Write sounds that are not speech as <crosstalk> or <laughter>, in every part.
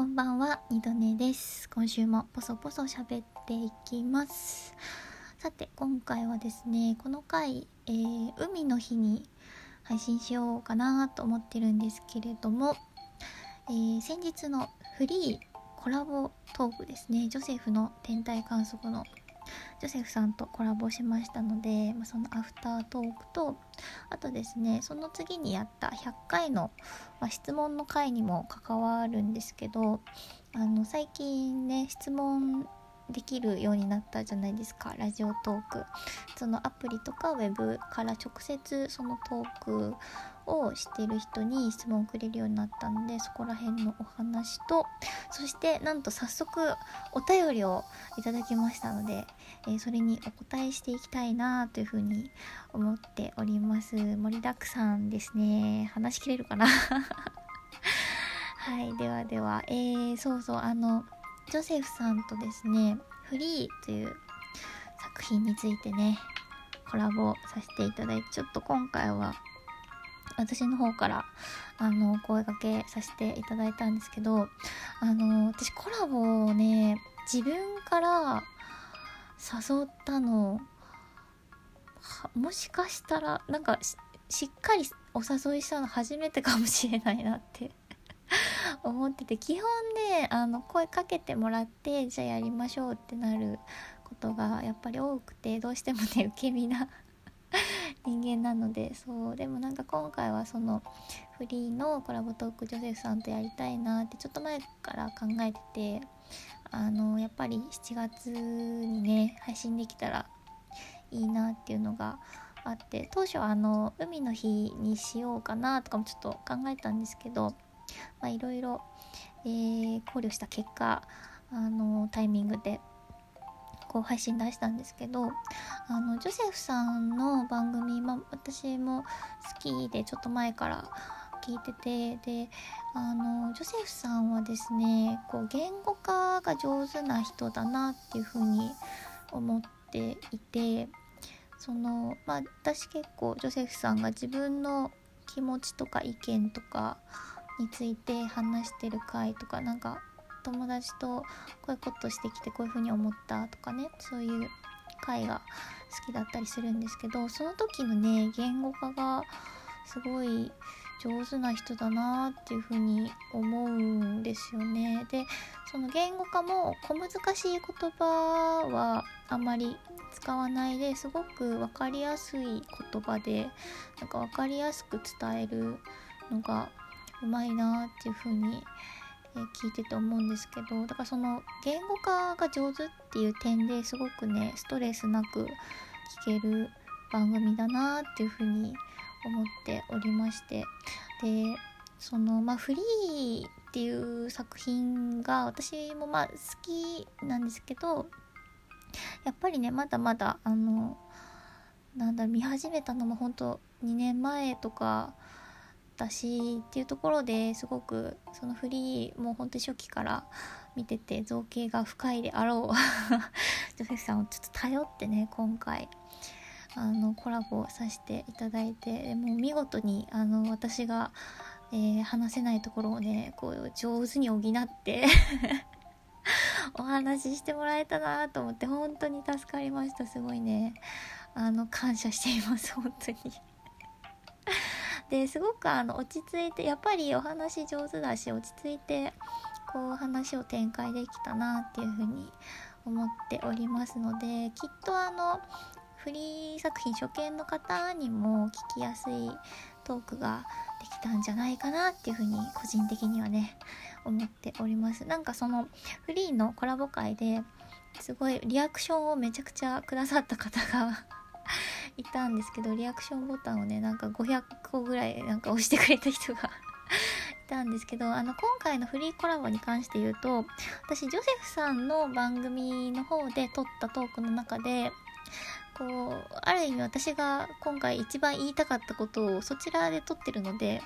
こんばんは、二度寝です。今週もポソポソ喋っていきます。さて、今回はですね、この回、えー、海の日に配信しようかなと思ってるんですけれども、えー、先日のフリーコラボトークですね、ジョセフの天体観測のジョセフさんとコラボしましたので、まあ、そのアフタートークとあとですねその次にやった100回の、まあ、質問の回にも関わるんですけどあの最近ね質問できるようになったじゃないですかラジオトーク。そのアプリとかウェブから直接そのトークをしてる人に質問をくれるようになったのでそこら辺のお話とそしてなんと早速お便りをいただきましたので、えー、それにお答えしていきたいなというふうに思っております。盛りだくさんですね。話しきれるかな？<laughs> はいではでは。えー、そうそうあのジョセフさんとですねフリーという作品についてねコラボさせていただいてちょっと今回は私の方からあの声かけさせていただいたんですけどあの私コラボをね自分から誘ったのもしかしたらなんかしっかりお誘いしたの初めてかもしれないなって <laughs> 思ってて基本ねあの声かけてもらってじゃあやりましょうってなることがやっぱり多くてどうしてもね受け身な人間なのでそうでもなんか今回はそのフリーのコラボトークジョセフさんとやりたいなってちょっと前から考えててあのやっぱり7月にね配信できたらいいなっていうのがあって当初はあの海の日にしようかなとかもちょっと考えたんですけどいろいろ考慮した結果あのタイミングでこう配信出したんですけどあのジョセフさんの番組、まあ、私も好きでちょっと前から聞いててであのジョセフさんはですねこう言語化が上手な人だなっていうふうに思っていてそのまあ私結構ジョセフさんが自分の気持ちとか意見とかについて話してる回とかなんか友達とこういうことしてきてこういう風に思ったとかねそういう回が好きだったりするんですけどその時のね言語化がすごい上手な人だなっていうふうに思うんですよね。でその言語化も小難しい言葉はあんまり使わないですごく分かりやすい言葉でなんか分かりやすく伝えるのがうまいなっていうふうに思え聞いてて思うんですけどだからその言語化が上手っていう点ですごくねストレスなく聞ける番組だなっていうふうに思っておりまして。でそのまあフリーっていう作品が私もまあ好きなんですけどやっぱりねまだまだあのなんだ見始めたのも本当2年前とかったしっていうところですごくそのフリーもうほんと初期から見てて造形が深いであろう。ジョセフさんをちょっと頼ってね今回。あのコラボさせていただいてもう見事にあの私が、えー、話せないところをねこう上手に補って <laughs> お話ししてもらえたなと思って本当に助かりました。すごいね。あの感謝しています本当に。ですごくあの落ち着いてやっぱりお話上手だし落ち着いてこう話を展開できたなっていうふうに思っておりますのできっとあのフリー作品初見の方にも聞きやすいトークができたんじゃないかなっていうふうに個人的にはね思っております。なんかそのフリーのコラボ会ですごいリアクションをめちゃくちゃくださった方がいたんですけどリアクションボタンをねなんか500個ぐらいなんか押してくれた人が <laughs> いたんですけどあの今回のフリーコラボに関して言うと私ジョセフさんの番組の方で撮ったトークの中でこうある意味私が今回一番言いたかったことをそちらで撮ってるので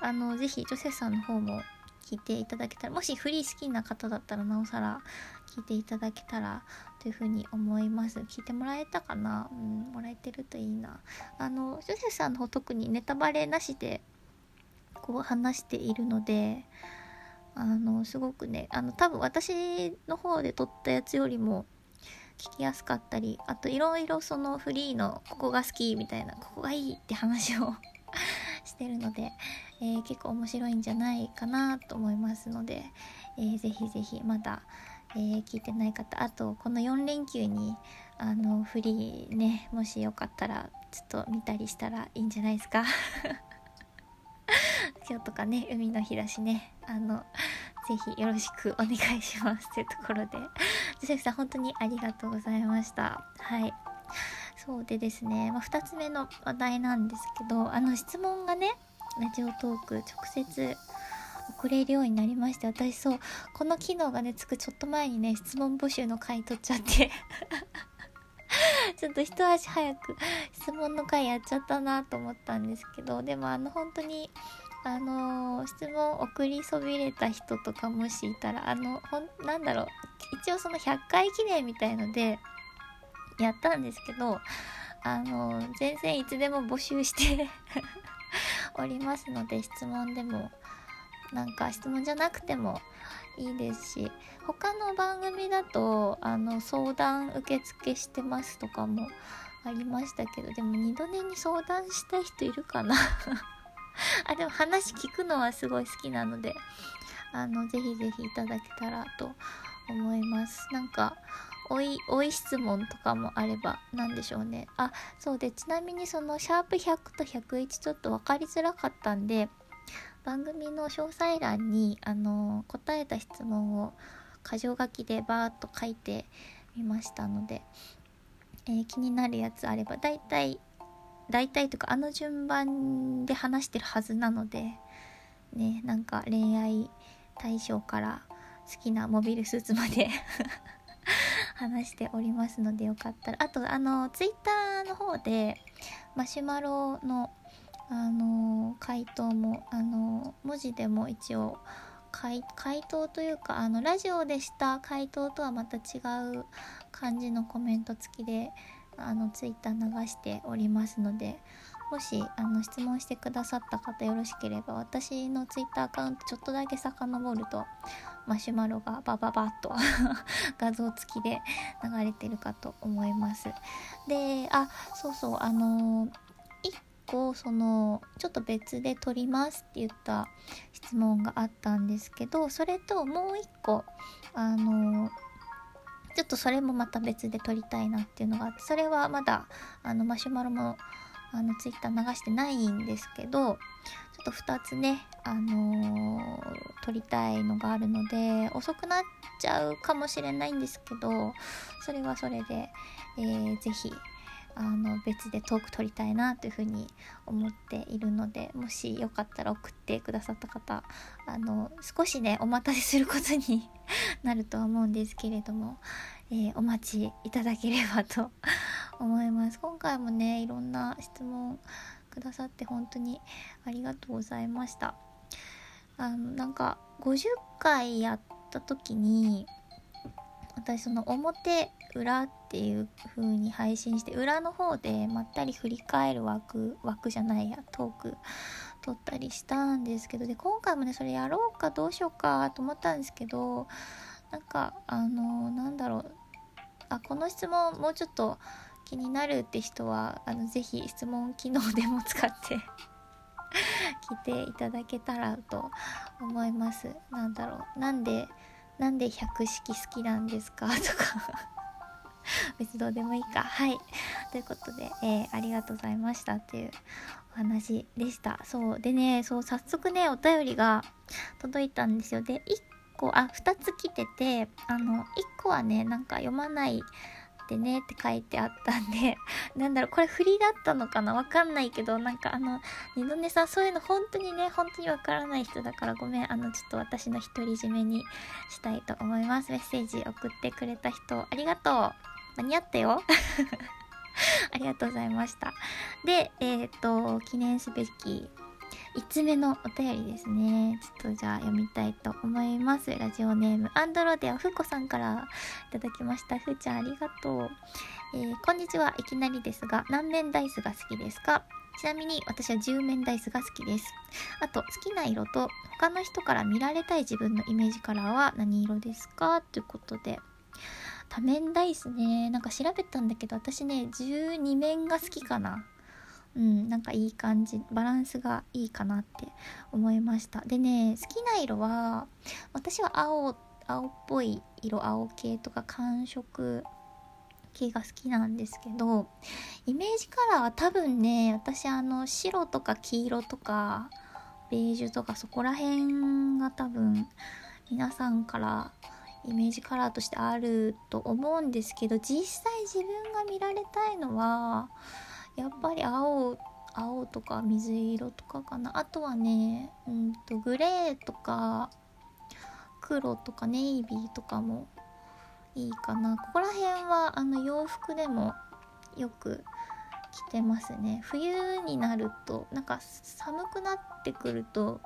あのぜひジョセフさんの方も聞いていただけたらもしフリー好きな方だったらなおさら聞いていただけたらというふうに思います。聞いてもらえたかな？うんもらえてるといいな。あのジョセフさんの方特にネタバレなしでこう話しているのであのすごくねあの多分私の方で撮ったやつよりも聞きやすかったりあといろいろそのフリーのここが好きみたいなここがいいって話を <laughs> してるので、えー、結構面白いんじゃないかなと思いますので、えー、ぜひぜひまだ、えー、聞いてない方あとこの4連休にあのフリーねもしよかったらちょっと見たりしたらいいんじゃないですか。<laughs> 今日とかね海の日だしねあのぜひよろしくお願いします。というところで。ジセフさん本当にありがとうございました。はい。そうでですね、まあ、2つ目の話題なんですけどあの質問がねラジオトーク直接送れるようになりまして私そうこの機能がねつくちょっと前にね質問募集の回取っちゃって。<laughs> ちょっと一足早く質問の回やっちゃったなと思ったんですけど。でもあの本当にあのー、質問送りそびれた人とかもしいたらあのほんなんだろう。一応その100回記念みたいのでやったんですけどあのー、全然いつでも募集して <laughs> おりますので質問でも。なんか質問じゃなくてもいいですし他の番組だとあの相談受付してますとかもありましたけどでも二度寝に相談したい人いるかな <laughs> あ、でも話聞くのはすごい好きなので、あの、ぜひぜひいただけたらと思います。なんか、おい、おい質問とかもあれば、なんでしょうね。あ、そうで、ちなみにその、シャープ100と101ちょっと分かりづらかったんで、番組の詳細欄に、あの、答えた質問を、箇条書きでバーっと書いてみましたので、えー、気になるやつあれば、だいたい大体とかあの順番で話してるはずなのでねなんか恋愛対象から好きなモビルスーツまで <laughs> 話しておりますのでよかったら。あとあのツイッターの方でマシュマロのあの回答もあの文字でも一応回答というかあのラジオでした回答とはまた違う感じのコメント付きであのツイッター流しておりますのでもしあの質問してくださった方よろしければ私のツイッターアカウントちょっとだけ遡るとマシュマロがバババッと <laughs> 画像付きで流れてるかと思います。であそうそうあのー、個そのちょっと別で撮りますって言った質問があったんですけどそれともう1個あのちょっとそれもまた別で撮りたいなっていうのがあってそれはまだあのマシュマロもあのツイッター流してないんですけどちょっと2つねあのー、撮りたいのがあるので遅くなっちゃうかもしれないんですけどそれはそれで、えー、ぜひあの別でトーク撮りたいなというふうに思っているのでもしよかったら送ってくださった方あの少しねお待たせすることになるとは思うんですけれども、<laughs> えー、お待ちいただければと思います。今回もねいろんな質問くださって本当にありがとうございました。あのなんか50回やった時に私その表裏っていう風に配信して裏の方でまったり振り返る枠枠じゃないやトーク撮ったりしたんですけどで今回もねそれやろうかどうしようかと思ったんですけどなんかあのなんだろうあこの質問もうちょっと気になるって人はあのぜひ質問機能でも使って <laughs> 聞いていただけたらと思います。なんだろうなんでなんで百式好きなんですか？<laughs> とか。別どうでもいいか。はい。ということで、えー、ありがとうございましたっていうお話でした。そうでねそう早速ねお便りが届いたんですよ。で1個あ2つ来ててあの1個はねなんか読まないってねって書いてあったんで、<laughs> なんだろう、これ振りだったのかな？わかんないけど、なんかあの、二度寝さん、そういうの本当にね、本当にわからない人だからごめん、あの、ちょっと私の独り占めにしたいと思います。メッセージ送ってくれた人、ありがとう。間に合ったよ。<laughs> ありがとうございました。で、えっ、ー、と、記念すべき5つ目のお便りですね。ちょっとじゃあ読みたいと思います。ラジオネーム、アンドロデアふうこさんからいただきました。ふーちゃんありがとう。えー、こんにちは。いきなりですが、何面ダイスが好きですか？ちなみに私は10面ダイスが好きです。あと、好きな色と他の人から見られたい自分のイメージカラーは何色ですか？ということで。多面ダイスね、なんか調べたんだけど、私ね、12面が好きかな。うん、なんかいい感じ、バランスがいいかなって思いました。でね、好きな色は、私は青、青っぽい色、青系とか寒色系が好きなんですけどイメージカラーは多分ね私あの白とか黄色とかベージュとかそこら辺が多分皆さんからイメージカラーとしてあると思うんですけど実際自分が見られたいのはやっぱり青青とか水色とかかな。あとはねうんとグレーとか黒とかネイビーとかもいいかな。ここら辺はあの洋服でもよく着てますね。冬になるとなんか寒くなってくると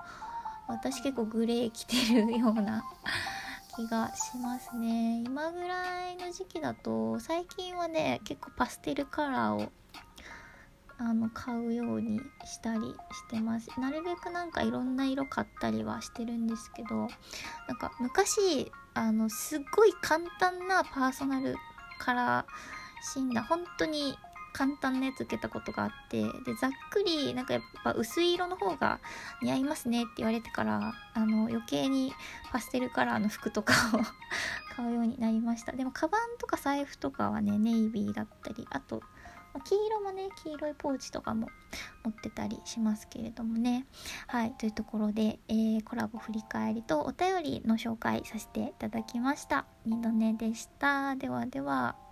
私結構グレー着てるような <laughs> 気がしますね。今ぐらいの時期だと最近はね結構パステルカラーをあの買うようにしたりしてます。なるべくなんかいろんな色買ったりはしてるんですけどなんか昔あのすっごい簡単なパーソナルカラー診断本当に簡単なやつ受けたことがあってでざっくりなんかやっぱ薄い色の方が似合いますねって言われてからあの余計にパステルカラーの服とかを <laughs> 買うようになりました。でもカバンとか財布とかはねネイビーだったりあと黄色もね黄色いポーチとかも持ってたりしますけれどもね。はいというところで、えー、コラボ振り返りとお便りの紹介させていただきました。二度寝でした。ではでは。